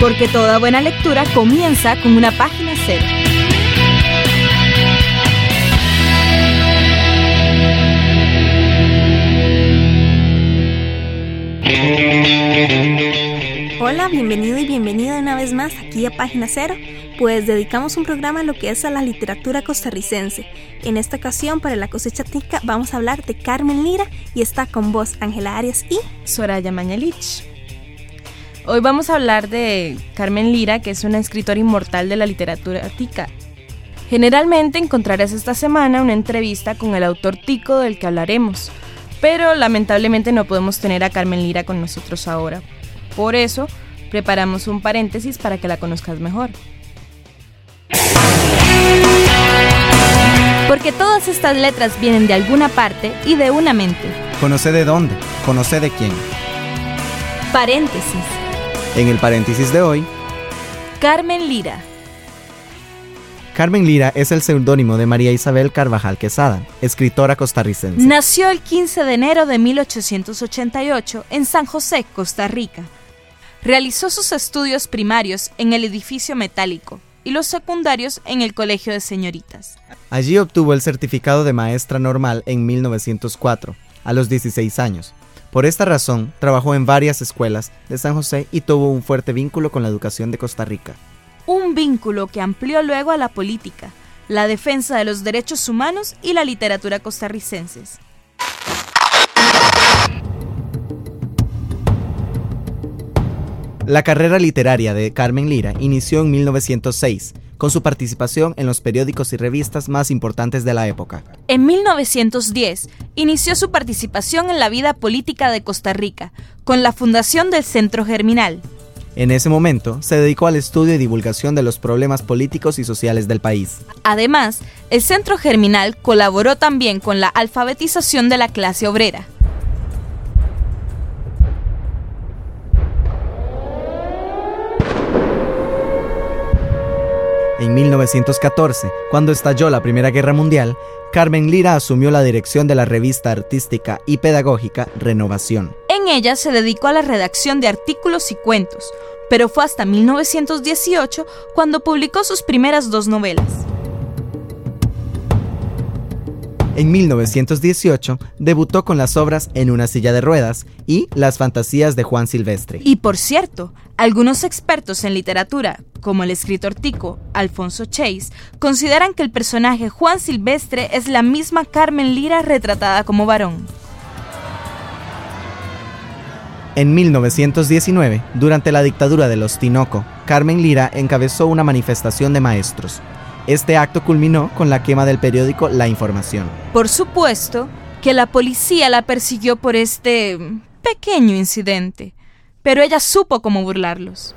Porque toda buena lectura comienza con una página cero. Hola, bienvenido y bienvenida una vez más aquí a Página Cero, pues dedicamos un programa a lo que es a la literatura costarricense. En esta ocasión, para la cosecha tica, vamos a hablar de Carmen Lira y está con vos Ángela Arias y Soraya Mañalich. Hoy vamos a hablar de Carmen Lira, que es una escritora inmortal de la literatura tica. Generalmente encontrarás esta semana una entrevista con el autor tico del que hablaremos, pero lamentablemente no podemos tener a Carmen Lira con nosotros ahora. Por eso, preparamos un paréntesis para que la conozcas mejor. Porque todas estas letras vienen de alguna parte y de una mente. Conoce de dónde, conoce de quién. Paréntesis. En el paréntesis de hoy, Carmen Lira. Carmen Lira es el seudónimo de María Isabel Carvajal Quesada, escritora costarricense. Nació el 15 de enero de 1888 en San José, Costa Rica. Realizó sus estudios primarios en el edificio metálico y los secundarios en el Colegio de Señoritas. Allí obtuvo el certificado de maestra normal en 1904, a los 16 años. Por esta razón, trabajó en varias escuelas de San José y tuvo un fuerte vínculo con la educación de Costa Rica. Un vínculo que amplió luego a la política, la defensa de los derechos humanos y la literatura costarricenses. La carrera literaria de Carmen Lira inició en 1906, con su participación en los periódicos y revistas más importantes de la época. En 1910 inició su participación en la vida política de Costa Rica, con la fundación del Centro Germinal. En ese momento se dedicó al estudio y divulgación de los problemas políticos y sociales del país. Además, el Centro Germinal colaboró también con la alfabetización de la clase obrera. 1914, cuando estalló la Primera Guerra Mundial, Carmen Lira asumió la dirección de la revista artística y pedagógica Renovación. En ella se dedicó a la redacción de artículos y cuentos, pero fue hasta 1918 cuando publicó sus primeras dos novelas. En 1918 debutó con las obras En una silla de ruedas y Las fantasías de Juan Silvestre. Y por cierto, algunos expertos en literatura, como el escritor tico Alfonso Chase, consideran que el personaje Juan Silvestre es la misma Carmen Lira retratada como varón. En 1919, durante la dictadura de los Tinoco, Carmen Lira encabezó una manifestación de maestros. Este acto culminó con la quema del periódico La Información. Por supuesto que la policía la persiguió por este pequeño incidente, pero ella supo cómo burlarlos.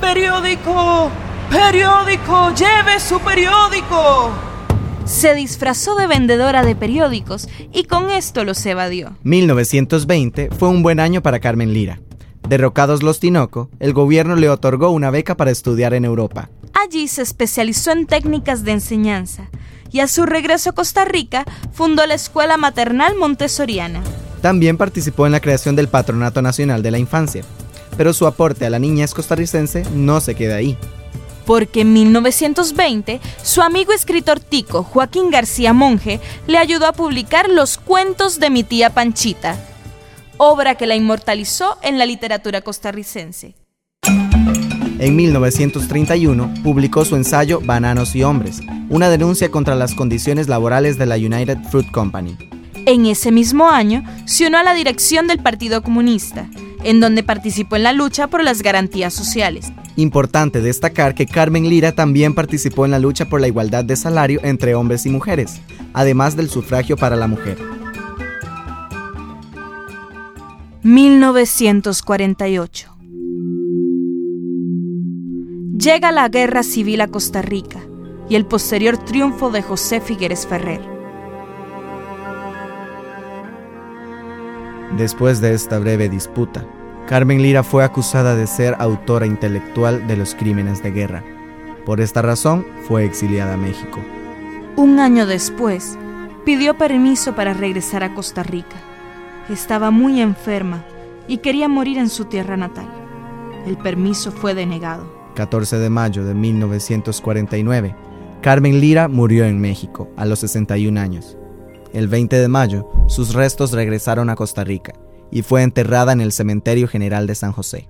¡Periódico! ¡Periódico! ¡Lleve su periódico! Se disfrazó de vendedora de periódicos y con esto los evadió. 1920 fue un buen año para Carmen Lira. Derrocados los Tinoco, el gobierno le otorgó una beca para estudiar en Europa. Allí se especializó en técnicas de enseñanza y a su regreso a Costa Rica fundó la Escuela Maternal Montessoriana. También participó en la creación del Patronato Nacional de la Infancia, pero su aporte a la niñez costarricense no se queda ahí. Porque en 1920 su amigo escritor tico Joaquín García Monge le ayudó a publicar Los cuentos de mi tía Panchita, obra que la inmortalizó en la literatura costarricense. En 1931 publicó su ensayo Bananos y Hombres, una denuncia contra las condiciones laborales de la United Fruit Company. En ese mismo año se unió a la dirección del Partido Comunista, en donde participó en la lucha por las garantías sociales. Importante destacar que Carmen Lira también participó en la lucha por la igualdad de salario entre hombres y mujeres, además del sufragio para la mujer. 1948 llega la guerra civil a Costa Rica y el posterior triunfo de José Figueres Ferrer. Después de esta breve disputa, Carmen Lira fue acusada de ser autora intelectual de los crímenes de guerra. Por esta razón, fue exiliada a México. Un año después, pidió permiso para regresar a Costa Rica. Estaba muy enferma y quería morir en su tierra natal. El permiso fue denegado. 14 de mayo de 1949, Carmen Lira murió en México a los 61 años. El 20 de mayo, sus restos regresaron a Costa Rica y fue enterrada en el Cementerio General de San José.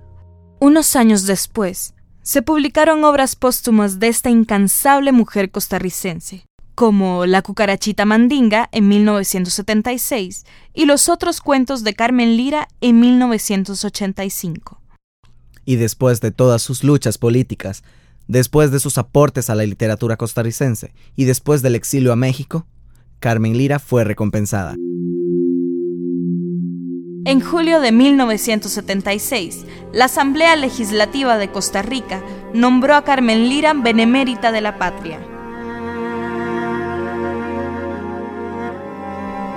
Unos años después, se publicaron obras póstumas de esta incansable mujer costarricense, como La cucarachita mandinga en 1976 y los otros cuentos de Carmen Lira en 1985. Y después de todas sus luchas políticas, después de sus aportes a la literatura costarricense y después del exilio a México, Carmen Lira fue recompensada. En julio de 1976, la Asamblea Legislativa de Costa Rica nombró a Carmen Lira Benemérita de la Patria.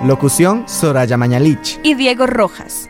Locución Soraya Mañalich y Diego Rojas.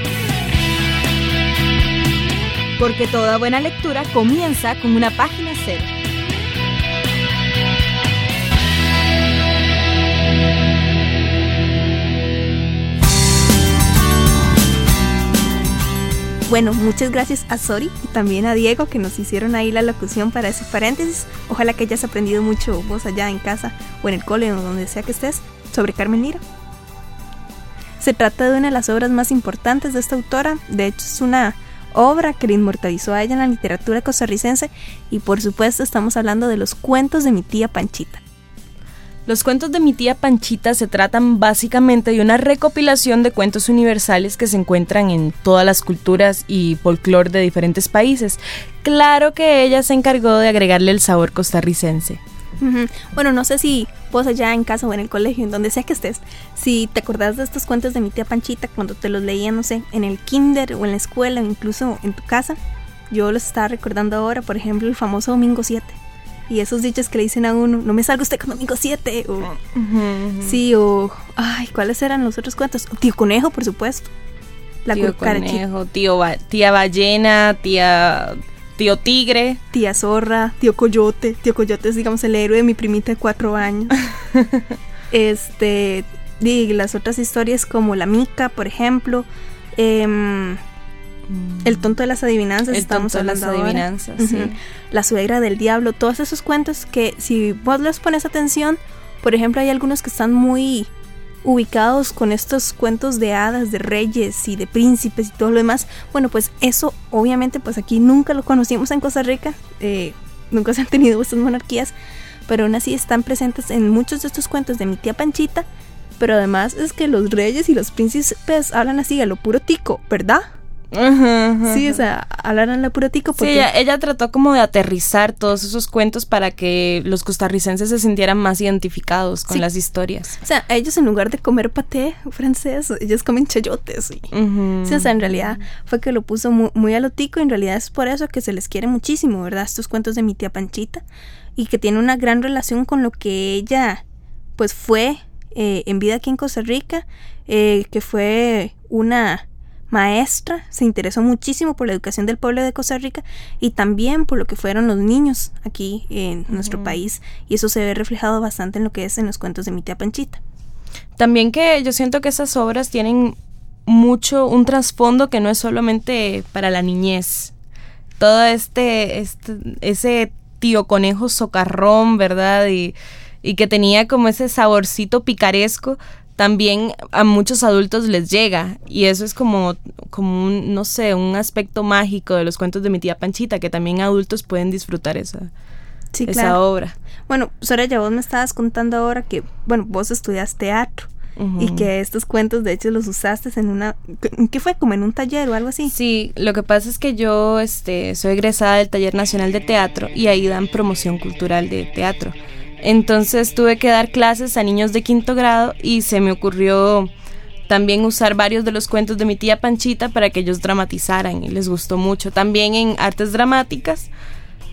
Porque toda buena lectura comienza con una página cero. Bueno, muchas gracias a Sori y también a Diego que nos hicieron ahí la locución para ese paréntesis. Ojalá que hayas aprendido mucho vos allá en casa o en el cole o donde sea que estés sobre Carmen Lira. Se trata de una de las obras más importantes de esta autora, de hecho es una obra que le inmortalizó a ella en la literatura costarricense y por supuesto estamos hablando de los cuentos de mi tía Panchita. Los cuentos de mi tía Panchita se tratan básicamente de una recopilación de cuentos universales que se encuentran en todas las culturas y folclore de diferentes países. Claro que ella se encargó de agregarle el sabor costarricense. Bueno, no sé si vos allá en casa o en el colegio, en donde sea que estés, si te acordás de estos cuentos de mi tía Panchita cuando te los leía, no sé, en el kinder o en la escuela o incluso en tu casa. Yo los estaba recordando ahora, por ejemplo, el famoso Domingo 7 y esos dichos que le dicen a uno, no me salga usted con domingo 7, o sí, o ay, ¿cuáles eran los otros cuentos? Tío Conejo, por supuesto. La tío Conejo, tío tía Ballena, tía tío Tigre, tía Zorra, tío Coyote, tío Coyote es digamos el héroe de mi primita de cuatro años. este, y las otras historias como La Mica, por ejemplo, eh, el tonto de las adivinanzas, estamos hablando de las adivinanzas, La suegra del diablo, todos esos cuentos que si vos les pones atención, por ejemplo, hay algunos que están muy ubicados con estos cuentos de hadas, de reyes y de príncipes y todo lo demás. Bueno, pues eso obviamente pues aquí nunca lo conocimos en Costa Rica, eh, nunca se han tenido estas monarquías, pero aún así están presentes en muchos de estos cuentos de mi tía Panchita. Pero además es que los reyes y los príncipes hablan así a lo puro tico, ¿verdad? Sí, o sea, hablaron la pura tico porque... Sí, ella, trató como de aterrizar todos esos cuentos para que los costarricenses se sintieran más identificados con las historias. O sea, ellos en lugar de comer paté francés, ellos comen chayotes. Sí, o sea, en realidad fue que lo puso muy, a lo tico y en realidad es por eso que se les quiere muchísimo, ¿verdad? Estos cuentos de mi tía Panchita y que tiene una gran relación con lo que ella pues fue eh, en vida aquí en Costa Rica, eh, que fue una maestra, se interesó muchísimo por la educación del pueblo de Costa Rica y también por lo que fueron los niños aquí en nuestro país y eso se ve reflejado bastante en lo que es en los cuentos de mi tía Panchita. También que yo siento que esas obras tienen mucho un trasfondo que no es solamente para la niñez. Todo este, este ese tío conejo socarrón, ¿verdad? Y, y que tenía como ese saborcito picaresco, también a muchos adultos les llega y eso es como, como un, no sé, un aspecto mágico de los cuentos de mi tía Panchita, que también adultos pueden disfrutar esa, esa obra. Bueno, Soraya, vos me estabas contando ahora que, bueno, vos estudias teatro. Y que estos cuentos, de hecho, los usaste en una... ¿Qué fue? ¿Como en un taller o algo así? Sí, lo que pasa es que yo este, soy egresada del Taller Nacional de Teatro y ahí dan promoción cultural de teatro. Entonces tuve que dar clases a niños de quinto grado y se me ocurrió también usar varios de los cuentos de mi tía Panchita para que ellos dramatizaran y les gustó mucho. También en artes dramáticas,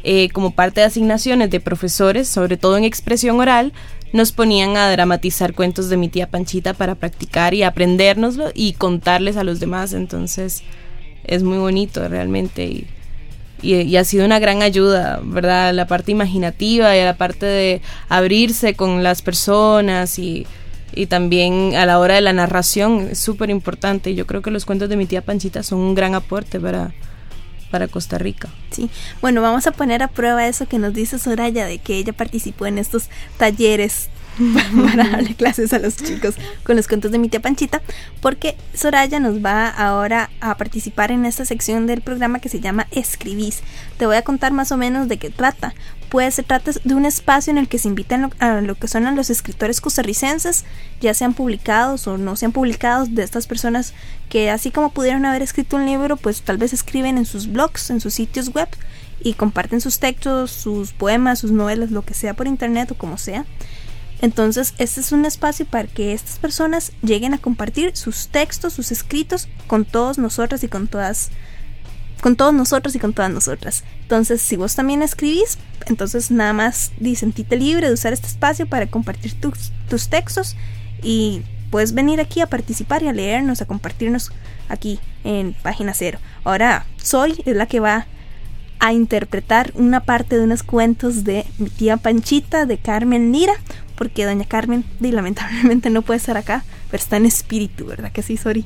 eh, como parte de asignaciones de profesores, sobre todo en expresión oral, nos ponían a dramatizar cuentos de mi tía Panchita para practicar y aprendérnoslo y contarles a los demás. Entonces es muy bonito realmente. Y, ha sido una gran ayuda, ¿verdad? La parte imaginativa y la parte de abrirse con las personas y, y también a la hora de la narración es súper importante. Yo creo que los cuentos de mi tía Panchita son un gran aporte para, para Costa Rica. Sí, bueno, vamos a poner a prueba eso que nos dice Soraya de que ella participó en estos talleres para darle clases a los chicos con los cuentos de mi tía Panchita, porque Soraya nos va ahora a participar en esta sección del programa que se llama Escribís. Te voy a contar más o menos de qué trata. Pues se trata de un espacio en el que se invitan a lo que son los escritores costarricenses, ya sean publicados o no sean publicados, de estas personas que así como pudieron haber escrito un libro, pues tal vez escriben en sus blogs, en sus sitios web y comparten sus textos, sus poemas, sus novelas, lo que sea por internet o como sea. Entonces, este es un espacio para que estas personas lleguen a compartir sus textos, sus escritos con todos nosotros y con todas con todos nosotros y con todas nosotras. Entonces, si vos también escribís, entonces nada más di, libre de usar este espacio para compartir tus, tus textos y puedes venir aquí a participar y a leernos, a compartirnos aquí en página cero. Ahora, Soy es la que va a interpretar una parte de unos cuentos de mi tía Panchita de Carmen Lira, porque doña Carmen lamentablemente no puede estar acá, pero está en espíritu, ¿verdad que sí, Sori?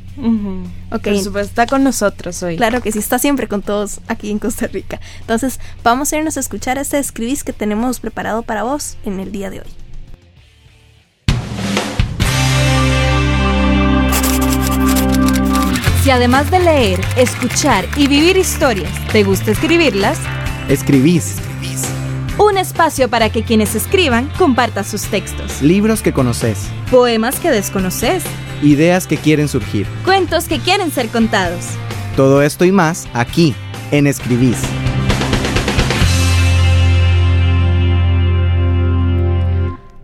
está con nosotros hoy. Claro que sí, está siempre con todos aquí en Costa Rica. Entonces, vamos a irnos a escuchar este escribís que tenemos preparado para vos en el día de hoy. Si además de leer, escuchar y vivir historias, te gusta escribirlas, escribís un espacio para que quienes escriban compartan sus textos. Libros que conoces. Poemas que desconoces. Ideas que quieren surgir. Cuentos que quieren ser contados. Todo esto y más aquí, en Escribís.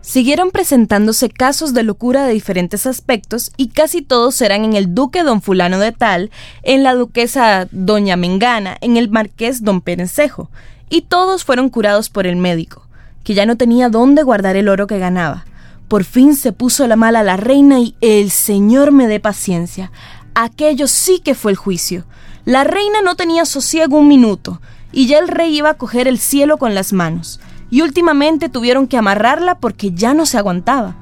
Siguieron presentándose casos de locura de diferentes aspectos y casi todos eran en el duque don fulano de tal, en la duquesa doña Mengana, en el marqués don Perencejo, y todos fueron curados por el médico, que ya no tenía dónde guardar el oro que ganaba. Por fin se puso la mala la reina y el Señor me dé paciencia. Aquello sí que fue el juicio. La reina no tenía sosiego un minuto, y ya el rey iba a coger el cielo con las manos, y últimamente tuvieron que amarrarla porque ya no se aguantaba.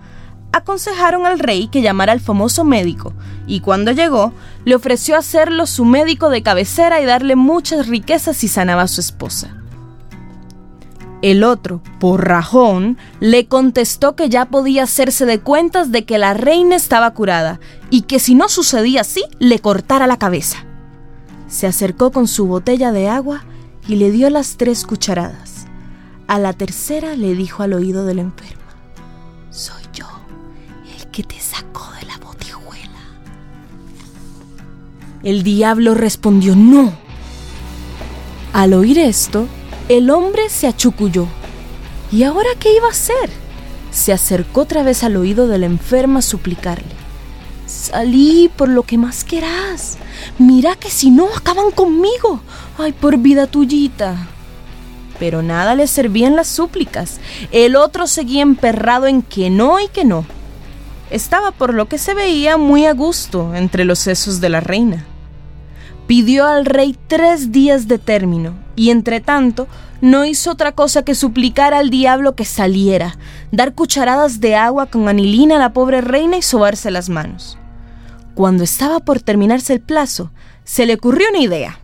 Aconsejaron al rey que llamara al famoso médico, y cuando llegó, le ofreció hacerlo su médico de cabecera y darle muchas riquezas si sanaba a su esposa. El otro, por rajón, le contestó que ya podía hacerse de cuentas de que la reina estaba curada y que si no sucedía así, le cortara la cabeza. Se acercó con su botella de agua y le dio las tres cucharadas. A la tercera le dijo al oído de la enferma, Soy yo, el que te sacó de la botijuela. El diablo respondió, No. Al oír esto, el hombre se achuculló. ¿Y ahora qué iba a hacer? Se acercó otra vez al oído de la enferma a suplicarle. Salí por lo que más querás. Mira que si no acaban conmigo. Ay, por vida tuyita. Pero nada le servían las súplicas. El otro seguía emperrado en que no y que no. Estaba por lo que se veía muy a gusto entre los sesos de la reina pidió al rey tres días de término, y entre tanto no hizo otra cosa que suplicar al diablo que saliera, dar cucharadas de agua con anilina a la pobre reina y sobarse las manos. Cuando estaba por terminarse el plazo, se le ocurrió una idea.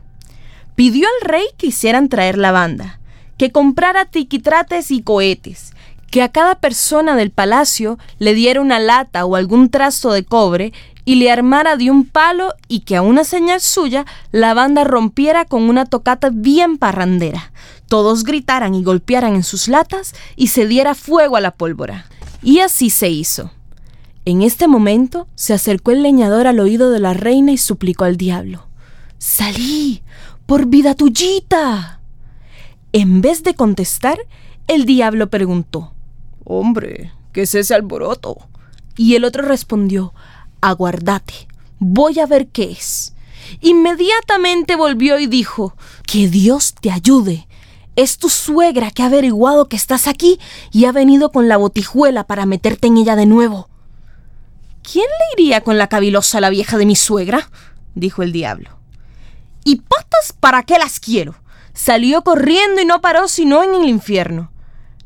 Pidió al rey que hicieran traer la banda, que comprara tiquitrates y cohetes, que a cada persona del palacio le diera una lata o algún trasto de cobre y le armara de un palo y que a una señal suya la banda rompiera con una tocata bien parrandera. Todos gritaran y golpearan en sus latas y se diera fuego a la pólvora. Y así se hizo. En este momento se acercó el leñador al oído de la reina y suplicó al diablo. Salí, por vida tuyita. En vez de contestar, el diablo preguntó, Hombre, ¿qué es ese alboroto? Y el otro respondió, Aguardate, voy a ver qué es. Inmediatamente volvió y dijo, Que Dios te ayude. Es tu suegra que ha averiguado que estás aquí y ha venido con la botijuela para meterte en ella de nuevo. ¿Quién le iría con la cavilosa a la vieja de mi suegra? dijo el diablo. ¿Y patas para qué las quiero? Salió corriendo y no paró sino en el infierno.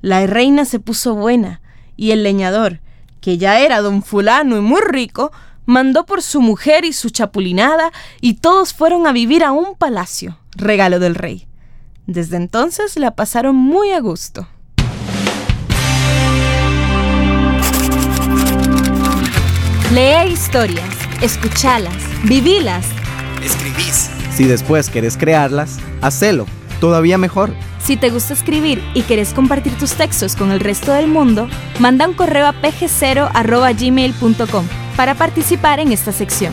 La reina se puso buena y el leñador, que ya era don fulano y muy rico, mandó por su mujer y su chapulinada y todos fueron a vivir a un palacio, regalo del rey. Desde entonces la pasaron muy a gusto. Lea historias, escuchalas, vivilas. Escribís. Si después querés crearlas, hacelo. Todavía mejor. Si te gusta escribir y querés compartir tus textos con el resto del mundo, manda un correo a pg0.gmail.com para participar en esta sección.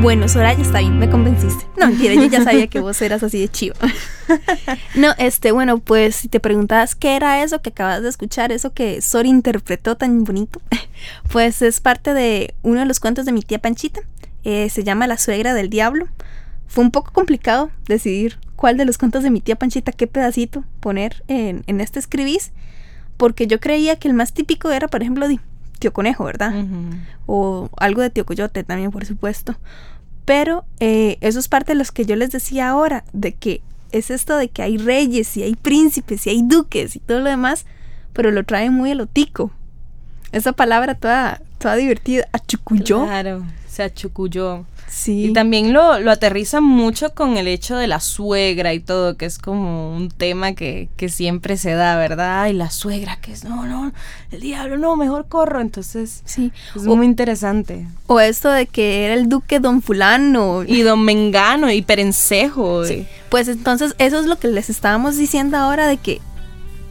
Bueno, Soraya, está bien, me convenciste. No, mentira, yo ya sabía que vos eras así de chivo. no, este, bueno, pues si te preguntabas qué era eso que acabas de escuchar, eso que Sora interpretó tan bonito, pues es parte de uno de los cuentos de mi tía Panchita. Eh, se llama La suegra del diablo. Fue un poco complicado decidir cuál de los cuentos de mi tía Panchita, qué pedacito poner en, en este escribís, porque yo creía que el más típico era, por ejemplo, de Tío Conejo, ¿verdad? O algo de Tío Coyote también, por supuesto. Pero eh, eso es parte de los que yo les decía ahora, de que es esto de que hay reyes y hay príncipes y hay duques y todo lo demás, pero lo trae muy elotico. Esa palabra toda, toda divertida, achucuyó. Claro, se achucuyó. Sí. Y también lo, lo aterrizan mucho con el hecho de la suegra y todo, que es como un tema que, que siempre se da, ¿verdad? Y la suegra, que es, no, no, el diablo, no, mejor corro. Entonces, Sí. es O, muy interesante. o esto de que era el duque don fulano. Y don Mengano y Perencejo. y- Pues entonces eso es lo que les estábamos diciendo ahora de que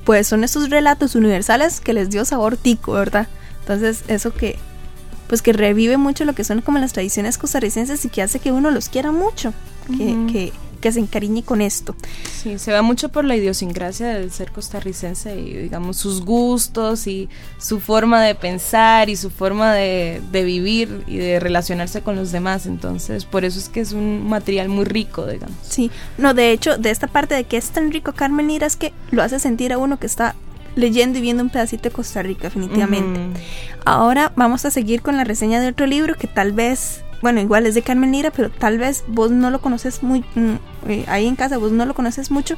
pues son estos relatos universales que les dio sabor tico, ¿verdad? Entonces eso que pues que revive mucho lo que son como las tradiciones costarricenses y que hace que uno los quiera mucho, que, que se encariñe con esto. Sí, se va mucho por la idiosincrasia del ser costarricense y digamos sus gustos y su forma de pensar y su forma de, de vivir y de relacionarse con los demás. Entonces, por eso es que es un material muy rico, digamos. Sí, no, de hecho, de esta parte de que es tan rico Carmen Lira es que lo hace sentir a uno que está leyendo y viendo un pedacito de Costa Rica, definitivamente. Ahora vamos a seguir con la reseña de otro libro que tal vez, bueno, igual es de Carmen Lira, pero tal vez vos no lo conoces muy, mm, eh, ahí en casa vos no lo conoces mucho,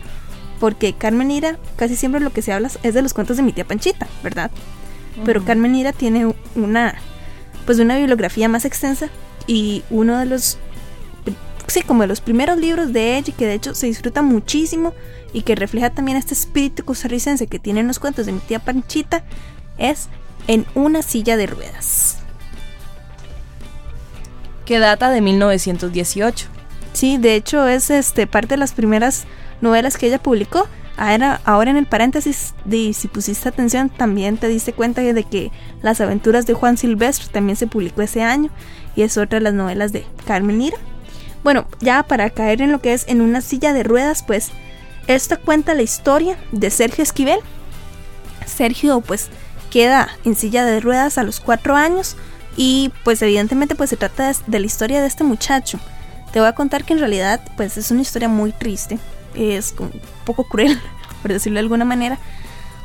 porque Carmen Lira casi siempre lo que se habla es de los cuentos de mi tía Panchita, ¿verdad? Pero Carmen Lira tiene una, pues una bibliografía más extensa y uno de los, sí, como de los primeros libros de ella que de hecho se disfruta muchísimo y que refleja también este espíritu costarricense que tienen los cuentos de mi tía Panchita es En una silla de ruedas. Que data de 1918. Sí, de hecho es este parte de las primeras novelas que ella publicó. Ahora, ahora en el paréntesis, de, si pusiste atención, también te diste cuenta de que Las aventuras de Juan Silvestre también se publicó ese año y es otra de las novelas de Carmen Lira. Bueno, ya para caer en lo que es en una silla de ruedas, pues esto cuenta la historia de Sergio Esquivel. Sergio pues queda en silla de ruedas a los cuatro años y pues evidentemente pues se trata de, la historia de este muchacho. Te voy a contar que en realidad pues es una historia muy triste, es un poco cruel, por decirlo de alguna manera,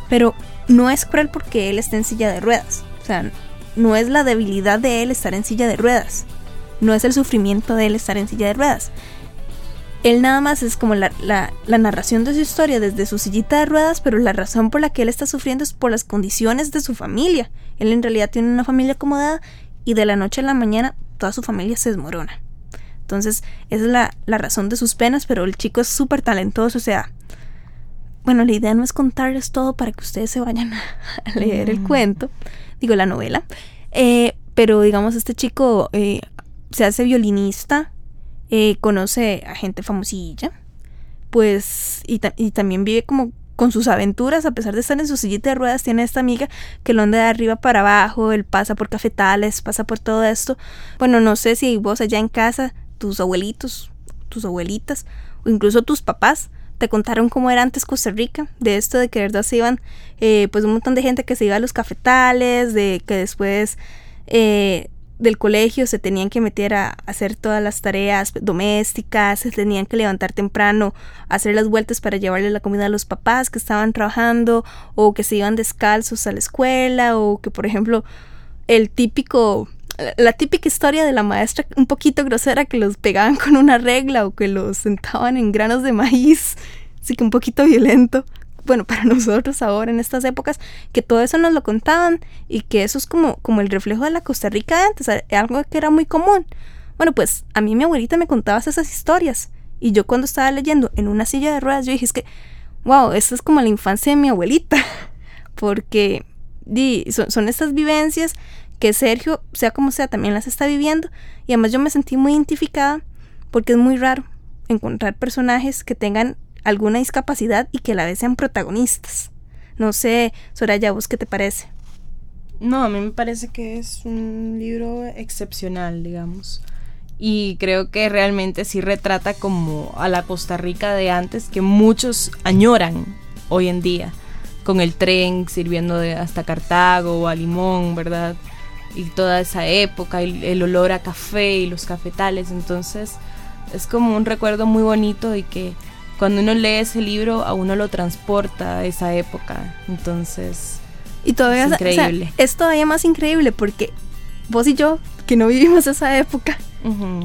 pero no es cruel porque él está en silla de ruedas, o sea, no es la debilidad de él estar en silla de ruedas, no es el sufrimiento de él estar en silla de ruedas. Él nada más es como la, la, la narración de su historia desde su sillita de ruedas, pero la razón por la que él está sufriendo es por las condiciones de su familia. Él en realidad tiene una familia acomodada y de la noche a la mañana toda su familia se desmorona. Entonces, esa es la, la razón de sus penas, pero el chico es súper talentoso, o sea, bueno, la idea no es contarles todo para que ustedes se vayan a, leer el cuento, digo la novela, eh, pero digamos, este chico eh, se hace violinista, eh, conoce a gente famosilla, pues, y, también vive como con sus aventuras, a pesar de estar en su sillita de ruedas, tiene esta amiga que lo anda de arriba para abajo, él pasa por cafetales, pasa por todo esto. Bueno, no sé si vos allá en casa, tus abuelitos, tus abuelitas, o incluso tus papás, te contaron cómo era antes Costa Rica, de esto de que de verdad se iban, eh, pues un montón de gente que se iba a los cafetales, de que después eh, del colegio se tenían que meter a hacer todas las tareas domésticas, se tenían que levantar temprano, hacer las vueltas para llevarle la comida a los papás que estaban trabajando, o que se iban descalzos a la escuela, o que por ejemplo el típico la típica historia de la maestra un poquito grosera que los pegaban con una regla o que los sentaban en granos de maíz, así que un poquito violento bueno, para nosotros ahora en estas épocas, que todo eso nos lo contaban y que eso es como, como el reflejo de la Costa Rica de antes, algo que era muy común. Bueno, pues a mí mi abuelita me contaba esas historias y yo cuando estaba leyendo en una silla de ruedas, yo dije, es que, wow, esta es como la infancia de mi abuelita, porque di, son, son estas vivencias que Sergio, sea como sea, también las está viviendo y además yo me sentí muy identificada porque es muy raro encontrar personajes que tengan alguna discapacidad y que la vez protagonistas. No sé, Soraya, ¿vos qué te parece? No, a mí me parece que es un libro excepcional, digamos. Y creo que realmente sí retrata como a la Costa Rica de antes que muchos añoran hoy en día, con el tren sirviendo de hasta Cartago o a Limón, ¿verdad? Y toda esa época, el olor a café y los cafetales. Entonces es como un recuerdo muy bonito y que cuando uno lee ese libro a uno lo transporta a esa época. Entonces, y todavía es increíble. es todavía más increíble porque vos y yo, que no vivimos esa época,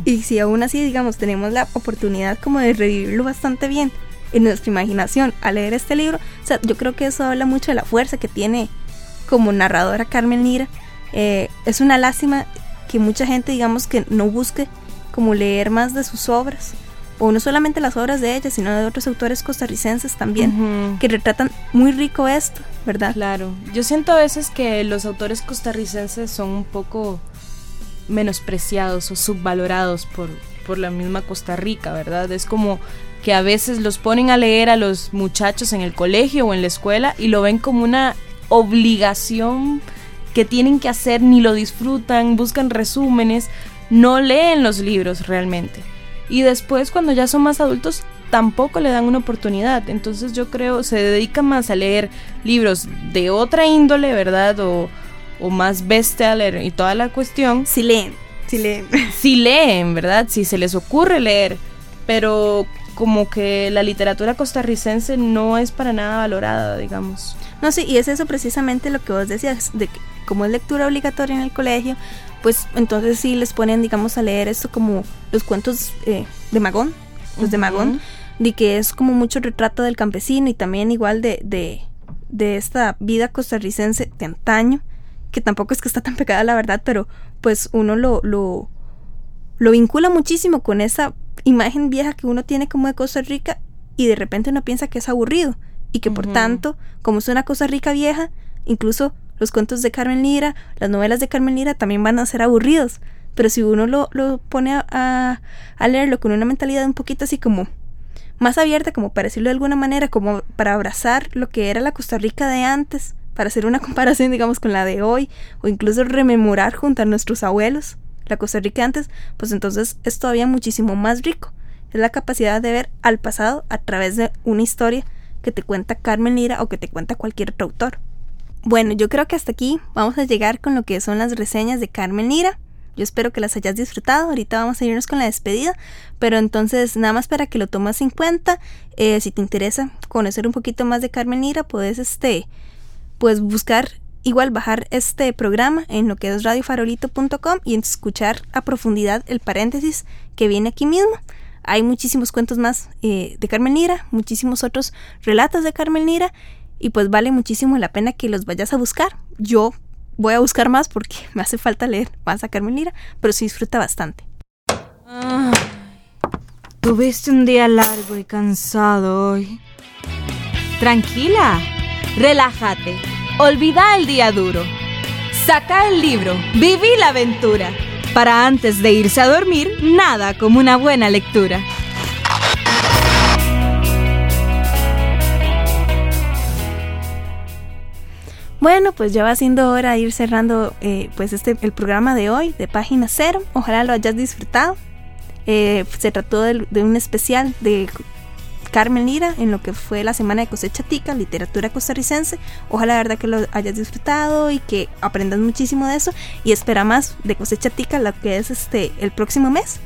y si aún así, digamos, tenemos la oportunidad como de revivirlo bastante bien en nuestra imaginación al leer este libro, o sea, yo creo que eso habla mucho de la fuerza que tiene como narradora Carmen Lira. Eh, es una lástima que mucha gente, digamos, que no busque como leer más de sus obras o no solamente las obras de ella, sino de otros autores costarricenses también, que retratan muy rico esto, ¿verdad? Claro, yo siento a veces que los autores costarricenses son un poco menospreciados o subvalorados por, por la misma Costa Rica, ¿verdad? Es como que a veces los ponen a leer a los muchachos en el colegio o en la escuela y lo ven como una obligación que tienen que hacer, ni lo disfrutan, buscan resúmenes, no leen los libros realmente y después cuando ya son más adultos tampoco le dan una oportunidad. Entonces yo creo se dedica más a leer libros de otra índole, ¿verdad? O, o más bestseller y toda la cuestión. Si leen, si leen. Si leen, ¿verdad? Si se les ocurre leer. Pero como que la literatura costarricense no es para nada valorada, digamos. No, sí, y es eso precisamente lo que vos decías, de que como es lectura obligatoria en el colegio, pues entonces sí les ponen, digamos, a leer esto como los cuentos eh, de Magón, los de Magón, de que es como mucho retrato del campesino y también igual de, de, de esta vida costarricense de antaño, que tampoco es que está tan pegada la verdad, pero pues uno lo, lo, lo vincula muchísimo con esa imagen vieja que uno tiene como de Costa Rica y de repente uno piensa que es aburrido y que por tanto, como es una Costa Rica vieja, incluso los cuentos de Carmen Lira, las novelas de Carmen Lira también van a ser aburridos. Pero si uno lo, pone a, a, leerlo con una mentalidad un poquito así como más abierta, como para decirlo de alguna manera, como para abrazar lo que era la Costa Rica de antes, para hacer una comparación, digamos, con la de hoy, o incluso rememorar junto a nuestros abuelos la Costa Rica antes, pues entonces es todavía muchísimo más rico. Es la capacidad de ver al pasado a través de una historia que te cuenta Carmen Lira o que te cuenta cualquier otro autor. Bueno, yo creo que hasta aquí vamos a llegar con lo que son las reseñas de Carmen Lira. Yo espero que las hayas disfrutado. Ahorita vamos a irnos con la despedida. Pero entonces, nada más para que lo tomes en cuenta. Eh, si te interesa conocer un poquito más de Carmen Lira, puedes este, pues buscar, igual bajar este programa en lo que es radiofarolito.com y escuchar a profundidad el paréntesis que viene aquí mismo. Hay muchísimos cuentos más eh, de Carmen Lira, muchísimos otros relatos de Carmen Lira y pues vale muchísimo la pena que los vayas a buscar. Yo voy a buscar más porque me hace falta leer más a Carmen Lira, pero se disfruta bastante. Tuviste un día largo y cansado hoy. Tranquila, relájate, olvida el día duro. Saca el libro, viví la aventura. Para antes de irse a dormir, nada como una buena lectura. Bueno, pues ya va siendo hora de ir cerrando eh, pues este, el programa de hoy de Página Cero. Ojalá lo hayas disfrutado. Eh, se trató de, un especial de Carmen Lira en lo que fue la semana de cosecha tica, literatura costarricense. Ojalá la verdad que lo hayas disfrutado y que aprendas muchísimo de eso y espera más de cosecha tica lo que es este el próximo mes.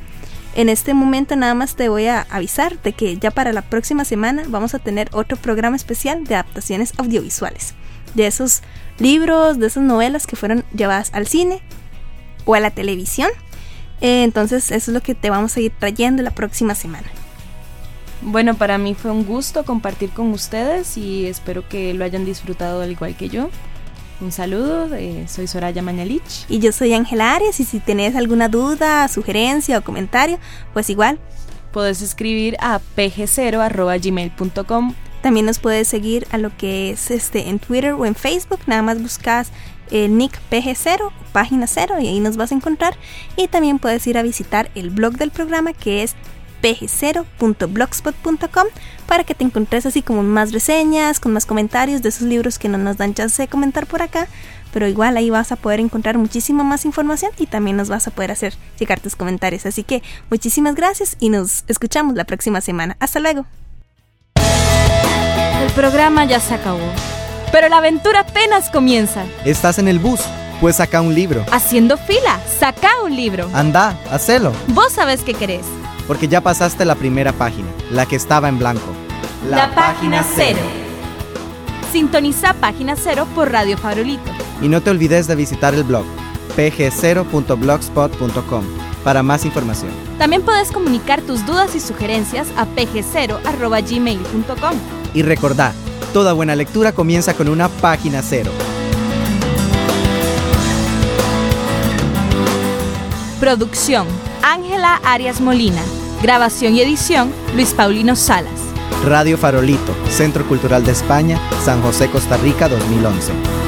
En este momento nada más te voy a avisar de que ya para la próxima semana vamos a tener otro programa especial de adaptaciones audiovisuales de esos libros, de esas novelas que fueron llevadas al cine o a la televisión. Eh, entonces eso es lo que te vamos a ir trayendo la próxima semana. Bueno, para mí fue un gusto compartir con ustedes y espero que lo hayan disfrutado al igual que yo. Un saludo, eh, soy Soraya Mañalich. Y yo soy Ángela Arias y si tenés alguna duda, sugerencia o comentario, pues igual. Puedes escribir a pg0.gmail.com también nos puedes seguir a lo que es este en Twitter o en Facebook. Nada más buscas el nick PG0, página 0, y ahí nos vas a encontrar. Y también puedes ir a visitar el blog del programa que es pg0.blogspot.com para que te encontres así como más reseñas, con más comentarios de esos libros que no nos dan chance de comentar por acá. Pero igual ahí vas a poder encontrar muchísima más información y también nos vas a poder hacer llegar tus comentarios. Así que muchísimas gracias y nos escuchamos la próxima semana. Hasta luego. El programa ya se acabó. Pero la aventura apenas comienza. Estás en el bus, pues saca un libro. Haciendo fila, saca un libro. Anda, hacelo. Vos sabés qué querés. Porque ya pasaste la primera página, la que estaba en blanco. La, la página cero. Sintoniza Página Cero por Radio Farolito. Y no te olvides de visitar el blog pg0.blogspot.com para más información. También puedes comunicar tus dudas y sugerencias a pg0.gmail.com. Y recordá, toda buena lectura comienza con una página cero. Producción, Ángela Arias Molina. Grabación y edición, Luis Paulino Salas. Radio Farolito, Centro Cultural de España, San José, Costa Rica, 2011.